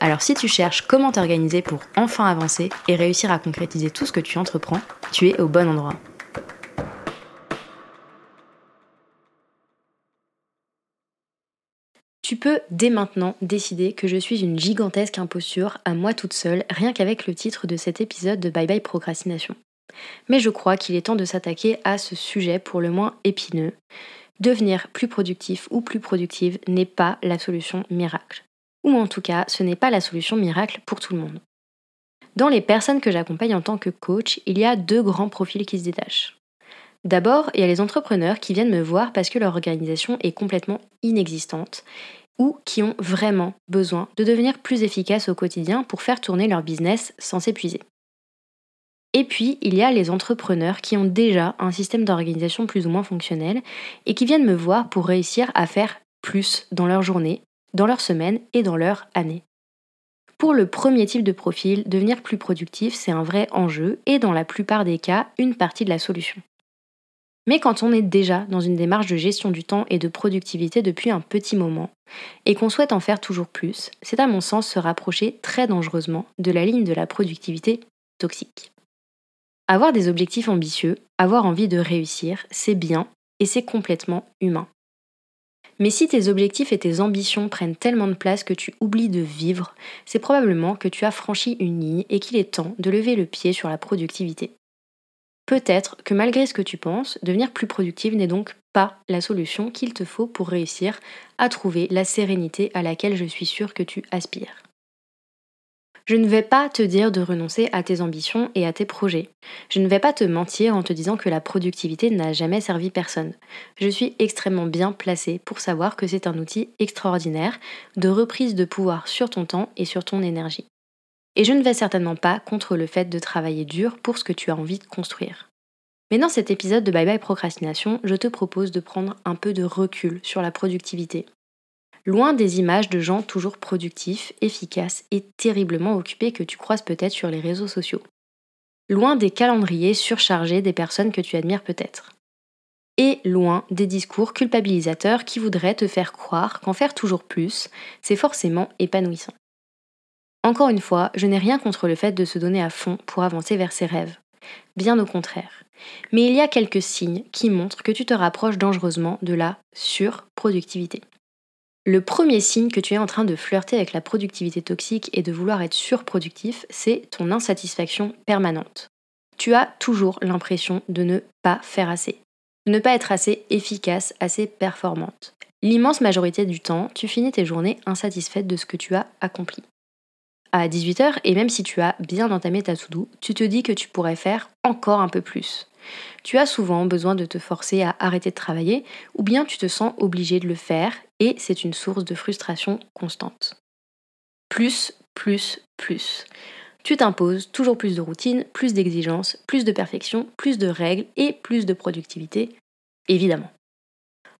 Alors si tu cherches comment t'organiser pour enfin avancer et réussir à concrétiser tout ce que tu entreprends, tu es au bon endroit. Tu peux dès maintenant décider que je suis une gigantesque imposture à moi toute seule, rien qu'avec le titre de cet épisode de Bye Bye Procrastination. Mais je crois qu'il est temps de s'attaquer à ce sujet pour le moins épineux. Devenir plus productif ou plus productive n'est pas la solution miracle ou en tout cas, ce n'est pas la solution miracle pour tout le monde. Dans les personnes que j'accompagne en tant que coach, il y a deux grands profils qui se détachent. D'abord, il y a les entrepreneurs qui viennent me voir parce que leur organisation est complètement inexistante ou qui ont vraiment besoin de devenir plus efficaces au quotidien pour faire tourner leur business sans s'épuiser. Et puis, il y a les entrepreneurs qui ont déjà un système d'organisation plus ou moins fonctionnel et qui viennent me voir pour réussir à faire plus dans leur journée dans leur semaine et dans leur année. Pour le premier type de profil, devenir plus productif, c'est un vrai enjeu et dans la plupart des cas, une partie de la solution. Mais quand on est déjà dans une démarche de gestion du temps et de productivité depuis un petit moment, et qu'on souhaite en faire toujours plus, c'est à mon sens se rapprocher très dangereusement de la ligne de la productivité toxique. Avoir des objectifs ambitieux, avoir envie de réussir, c'est bien et c'est complètement humain. Mais si tes objectifs et tes ambitions prennent tellement de place que tu oublies de vivre, c'est probablement que tu as franchi une ligne et qu'il est temps de lever le pied sur la productivité. Peut-être que malgré ce que tu penses, devenir plus productive n'est donc pas la solution qu'il te faut pour réussir à trouver la sérénité à laquelle je suis sûre que tu aspires. Je ne vais pas te dire de renoncer à tes ambitions et à tes projets. Je ne vais pas te mentir en te disant que la productivité n'a jamais servi personne. Je suis extrêmement bien placée pour savoir que c'est un outil extraordinaire de reprise de pouvoir sur ton temps et sur ton énergie. Et je ne vais certainement pas contre le fait de travailler dur pour ce que tu as envie de construire. Mais dans cet épisode de Bye Bye Procrastination, je te propose de prendre un peu de recul sur la productivité loin des images de gens toujours productifs, efficaces et terriblement occupés que tu croises peut-être sur les réseaux sociaux. Loin des calendriers surchargés des personnes que tu admires peut-être. Et loin des discours culpabilisateurs qui voudraient te faire croire qu'en faire toujours plus, c'est forcément épanouissant. Encore une fois, je n'ai rien contre le fait de se donner à fond pour avancer vers ses rêves. Bien au contraire. Mais il y a quelques signes qui montrent que tu te rapproches dangereusement de la surproductivité. Le premier signe que tu es en train de flirter avec la productivité toxique et de vouloir être surproductif, c'est ton insatisfaction permanente. Tu as toujours l'impression de ne pas faire assez, de ne pas être assez efficace, assez performante. L'immense majorité du temps, tu finis tes journées insatisfaite de ce que tu as accompli. À 18h, et même si tu as bien entamé ta to-do, tu te dis que tu pourrais faire encore un peu plus. Tu as souvent besoin de te forcer à arrêter de travailler, ou bien tu te sens obligé de le faire et c'est une source de frustration constante. Plus, plus, plus. Tu t'imposes toujours plus de routine, plus d'exigences, plus de perfection, plus de règles et plus de productivité, évidemment.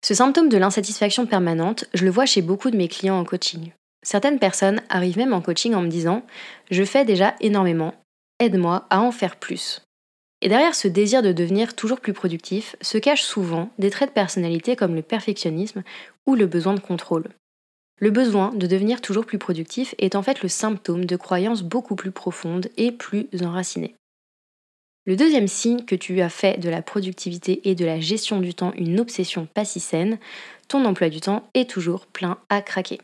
Ce symptôme de l'insatisfaction permanente, je le vois chez beaucoup de mes clients en coaching. Certaines personnes arrivent même en coaching en me disant ⁇ Je fais déjà énormément, aide-moi à en faire plus ⁇ et derrière ce désir de devenir toujours plus productif se cachent souvent des traits de personnalité comme le perfectionnisme ou le besoin de contrôle. Le besoin de devenir toujours plus productif est en fait le symptôme de croyances beaucoup plus profondes et plus enracinées. Le deuxième signe que tu as fait de la productivité et de la gestion du temps une obsession pas si saine, ton emploi du temps est toujours plein à craquer.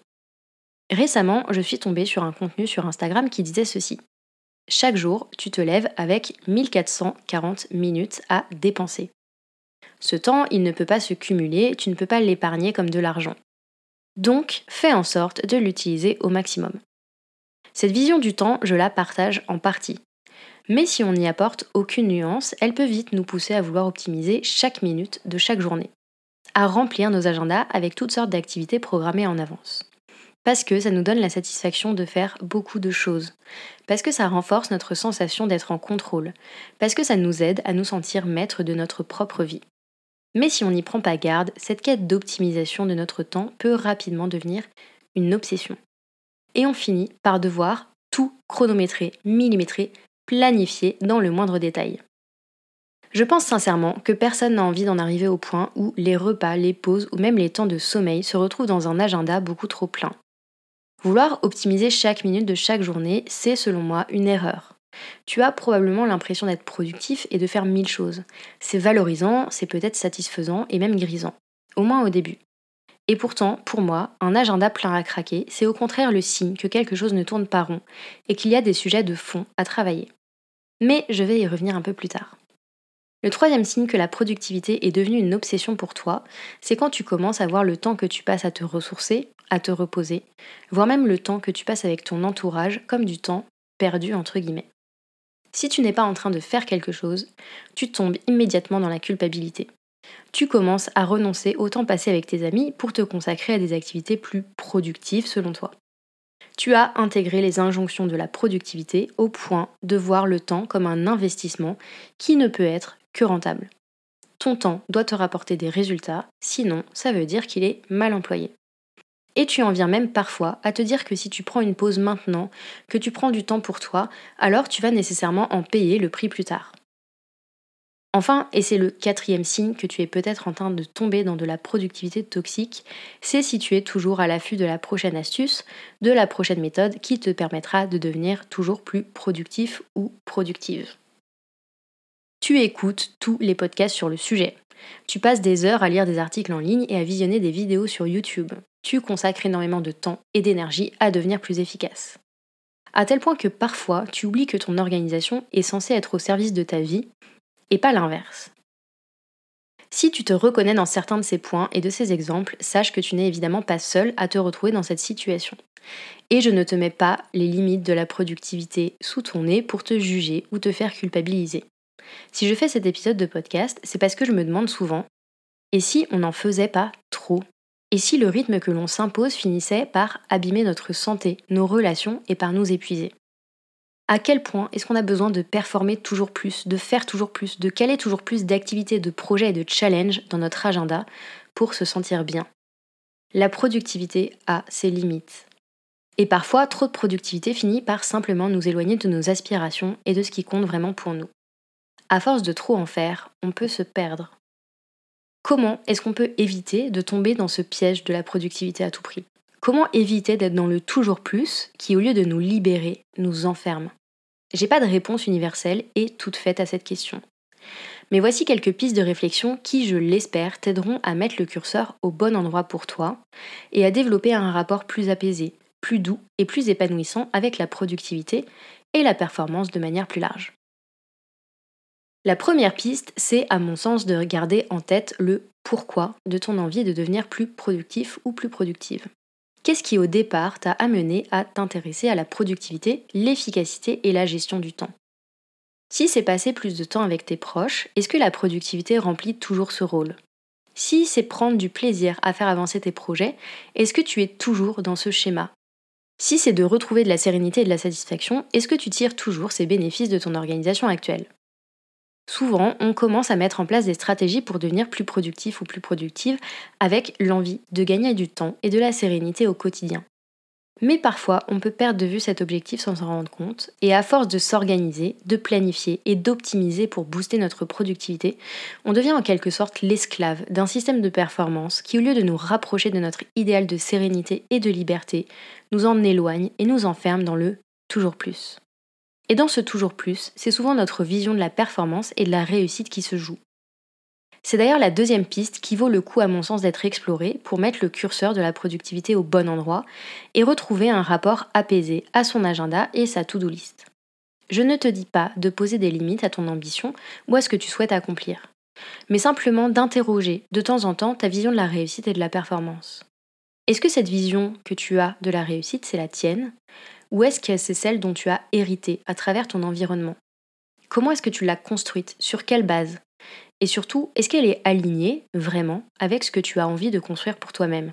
Récemment, je suis tombée sur un contenu sur Instagram qui disait ceci. Chaque jour, tu te lèves avec 1440 minutes à dépenser. Ce temps, il ne peut pas se cumuler, tu ne peux pas l'épargner comme de l'argent. Donc, fais en sorte de l'utiliser au maximum. Cette vision du temps, je la partage en partie. Mais si on n'y apporte aucune nuance, elle peut vite nous pousser à vouloir optimiser chaque minute de chaque journée, à remplir nos agendas avec toutes sortes d'activités programmées en avance. Parce que ça nous donne la satisfaction de faire beaucoup de choses. Parce que ça renforce notre sensation d'être en contrôle. Parce que ça nous aide à nous sentir maîtres de notre propre vie. Mais si on n'y prend pas garde, cette quête d'optimisation de notre temps peut rapidement devenir une obsession. Et on finit par devoir tout chronométrer, millimétrer, planifier dans le moindre détail. Je pense sincèrement que personne n'a envie d'en arriver au point où les repas, les pauses ou même les temps de sommeil se retrouvent dans un agenda beaucoup trop plein. Vouloir optimiser chaque minute de chaque journée, c'est selon moi une erreur. Tu as probablement l'impression d'être productif et de faire mille choses. C'est valorisant, c'est peut-être satisfaisant et même grisant. Au moins au début. Et pourtant, pour moi, un agenda plein à craquer, c'est au contraire le signe que quelque chose ne tourne pas rond et qu'il y a des sujets de fond à travailler. Mais je vais y revenir un peu plus tard. Le troisième signe que la productivité est devenue une obsession pour toi, c'est quand tu commences à voir le temps que tu passes à te ressourcer, à te reposer, voire même le temps que tu passes avec ton entourage comme du temps perdu entre guillemets. Si tu n'es pas en train de faire quelque chose, tu tombes immédiatement dans la culpabilité. Tu commences à renoncer au temps passé avec tes amis pour te consacrer à des activités plus productives selon toi tu as intégré les injonctions de la productivité au point de voir le temps comme un investissement qui ne peut être que rentable. Ton temps doit te rapporter des résultats, sinon ça veut dire qu'il est mal employé. Et tu en viens même parfois à te dire que si tu prends une pause maintenant, que tu prends du temps pour toi, alors tu vas nécessairement en payer le prix plus tard. Enfin, et c'est le quatrième signe que tu es peut-être en train de tomber dans de la productivité toxique, c'est si tu es toujours à l'affût de la prochaine astuce, de la prochaine méthode qui te permettra de devenir toujours plus productif ou productive. Tu écoutes tous les podcasts sur le sujet. Tu passes des heures à lire des articles en ligne et à visionner des vidéos sur YouTube. Tu consacres énormément de temps et d'énergie à devenir plus efficace. À tel point que parfois, tu oublies que ton organisation est censée être au service de ta vie et pas l'inverse. Si tu te reconnais dans certains de ces points et de ces exemples, sache que tu n'es évidemment pas seul à te retrouver dans cette situation. Et je ne te mets pas les limites de la productivité sous ton nez pour te juger ou te faire culpabiliser. Si je fais cet épisode de podcast, c'est parce que je me demande souvent, et si on n'en faisait pas trop? Et si le rythme que l'on s'impose finissait par abîmer notre santé, nos relations et par nous épuiser? À quel point est-ce qu'on a besoin de performer toujours plus, de faire toujours plus, de caler toujours plus d'activités, de projets et de challenges dans notre agenda pour se sentir bien? La productivité a ses limites. Et parfois, trop de productivité finit par simplement nous éloigner de nos aspirations et de ce qui compte vraiment pour nous. À force de trop en faire, on peut se perdre. Comment est-ce qu'on peut éviter de tomber dans ce piège de la productivité à tout prix? Comment éviter d'être dans le toujours plus qui, au lieu de nous libérer, nous enferme? J'ai pas de réponse universelle et toute faite à cette question. Mais voici quelques pistes de réflexion qui, je l'espère, t'aideront à mettre le curseur au bon endroit pour toi et à développer un rapport plus apaisé, plus doux et plus épanouissant avec la productivité et la performance de manière plus large. La première piste, c'est à mon sens de garder en tête le pourquoi de ton envie de devenir plus productif ou plus productive. Qu'est-ce qui au départ t'a amené à t'intéresser à la productivité, l'efficacité et la gestion du temps? Si c'est passer plus de temps avec tes proches, est-ce que la productivité remplit toujours ce rôle? Si c'est prendre du plaisir à faire avancer tes projets, est-ce que tu es toujours dans ce schéma? Si c'est de retrouver de la sérénité et de la satisfaction, est-ce que tu tires toujours ces bénéfices de ton organisation actuelle? Souvent, on commence à mettre en place des stratégies pour devenir plus productif ou plus productive avec l'envie de gagner du temps et de la sérénité au quotidien. Mais parfois, on peut perdre de vue cet objectif sans s'en rendre compte, et à force de s'organiser, de planifier et d'optimiser pour booster notre productivité, on devient en quelque sorte l'esclave d'un système de performance qui, au lieu de nous rapprocher de notre idéal de sérénité et de liberté, nous en éloigne et nous enferme dans le toujours plus. Et dans ce toujours plus, c'est souvent notre vision de la performance et de la réussite qui se joue. C'est d'ailleurs la deuxième piste qui vaut le coup à mon sens d'être explorée pour mettre le curseur de la productivité au bon endroit et retrouver un rapport apaisé à son agenda et sa to-do list. Je ne te dis pas de poser des limites à ton ambition ou à ce que tu souhaites accomplir, mais simplement d'interroger de temps en temps ta vision de la réussite et de la performance. Est-ce que cette vision que tu as de la réussite, c'est la tienne? Ou est-ce que c'est celle dont tu as hérité à travers ton environnement? Comment est-ce que tu l'as construite? Sur quelle base? Et surtout, est-ce qu'elle est alignée vraiment avec ce que tu as envie de construire pour toi-même?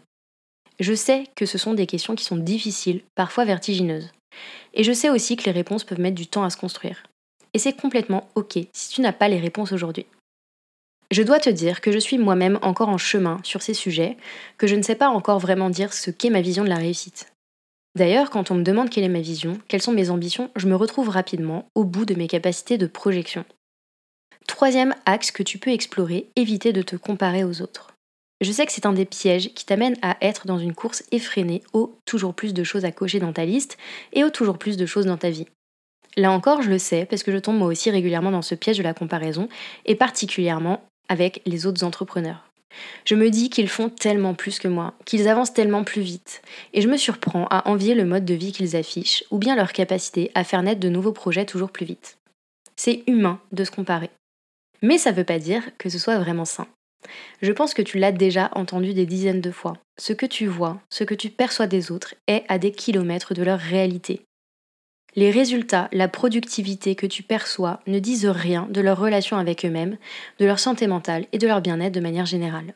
Je sais que ce sont des questions qui sont difficiles, parfois vertigineuses. Et je sais aussi que les réponses peuvent mettre du temps à se construire. Et c'est complètement OK si tu n'as pas les réponses aujourd'hui. Je dois te dire que je suis moi-même encore en chemin sur ces sujets, que je ne sais pas encore vraiment dire ce qu'est ma vision de la réussite. D'ailleurs, quand on me demande quelle est ma vision, quelles sont mes ambitions, je me retrouve rapidement au bout de mes capacités de projection. Troisième axe que tu peux explorer, éviter de te comparer aux autres. Je sais que c'est un des pièges qui t'amène à être dans une course effrénée au toujours plus de choses à cocher dans ta liste et au toujours plus de choses dans ta vie. Là encore, je le sais parce que je tombe moi aussi régulièrement dans ce piège de la comparaison et particulièrement avec les autres entrepreneurs. Je me dis qu'ils font tellement plus que moi, qu'ils avancent tellement plus vite, et je me surprends à envier le mode de vie qu'ils affichent, ou bien leur capacité à faire naître de nouveaux projets toujours plus vite. C'est humain de se comparer. Mais ça ne veut pas dire que ce soit vraiment sain. Je pense que tu l'as déjà entendu des dizaines de fois. Ce que tu vois, ce que tu perçois des autres est à des kilomètres de leur réalité. Les résultats, la productivité que tu perçois ne disent rien de leur relation avec eux-mêmes, de leur santé mentale et de leur bien-être de manière générale.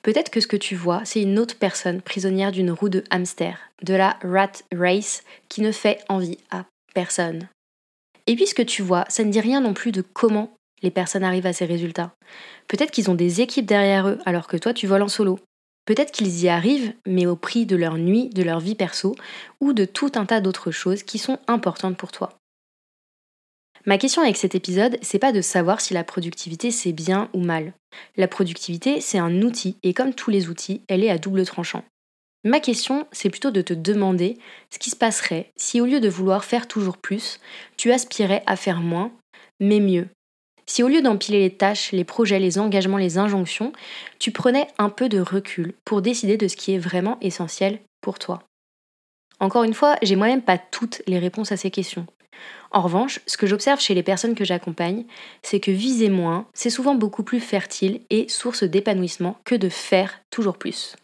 Peut-être que ce que tu vois, c'est une autre personne prisonnière d'une roue de hamster, de la rat race qui ne fait envie à personne. Et puis ce que tu vois, ça ne dit rien non plus de comment les personnes arrivent à ces résultats. Peut-être qu'ils ont des équipes derrière eux alors que toi tu voles en solo. Peut-être qu'ils y arrivent, mais au prix de leur nuit, de leur vie perso, ou de tout un tas d'autres choses qui sont importantes pour toi. Ma question avec cet épisode, c'est pas de savoir si la productivité c'est bien ou mal. La productivité, c'est un outil, et comme tous les outils, elle est à double tranchant. Ma question, c'est plutôt de te demander ce qui se passerait si au lieu de vouloir faire toujours plus, tu aspirais à faire moins, mais mieux, si au lieu d'empiler les tâches, les projets, les engagements, les injonctions, tu prenais un peu de recul pour décider de ce qui est vraiment essentiel pour toi. Encore une fois, j'ai moi-même pas toutes les réponses à ces questions. En revanche, ce que j'observe chez les personnes que j'accompagne, c'est que viser moins, c'est souvent beaucoup plus fertile et source d'épanouissement que de faire toujours plus.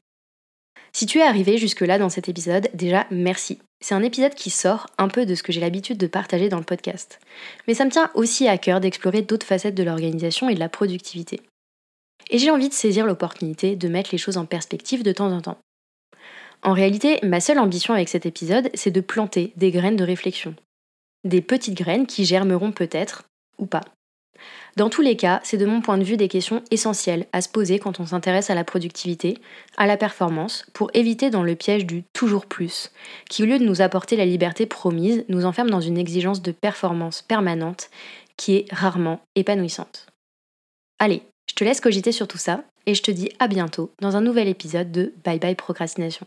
Si tu es arrivé jusque-là dans cet épisode, déjà merci. C'est un épisode qui sort un peu de ce que j'ai l'habitude de partager dans le podcast. Mais ça me tient aussi à cœur d'explorer d'autres facettes de l'organisation et de la productivité. Et j'ai envie de saisir l'opportunité de mettre les choses en perspective de temps en temps. En réalité, ma seule ambition avec cet épisode, c'est de planter des graines de réflexion. Des petites graines qui germeront peut-être, ou pas. Dans tous les cas, c'est de mon point de vue des questions essentielles à se poser quand on s'intéresse à la productivité, à la performance, pour éviter dans le piège du toujours plus, qui au lieu de nous apporter la liberté promise, nous enferme dans une exigence de performance permanente qui est rarement épanouissante. Allez, je te laisse cogiter sur tout ça et je te dis à bientôt dans un nouvel épisode de Bye Bye Procrastination.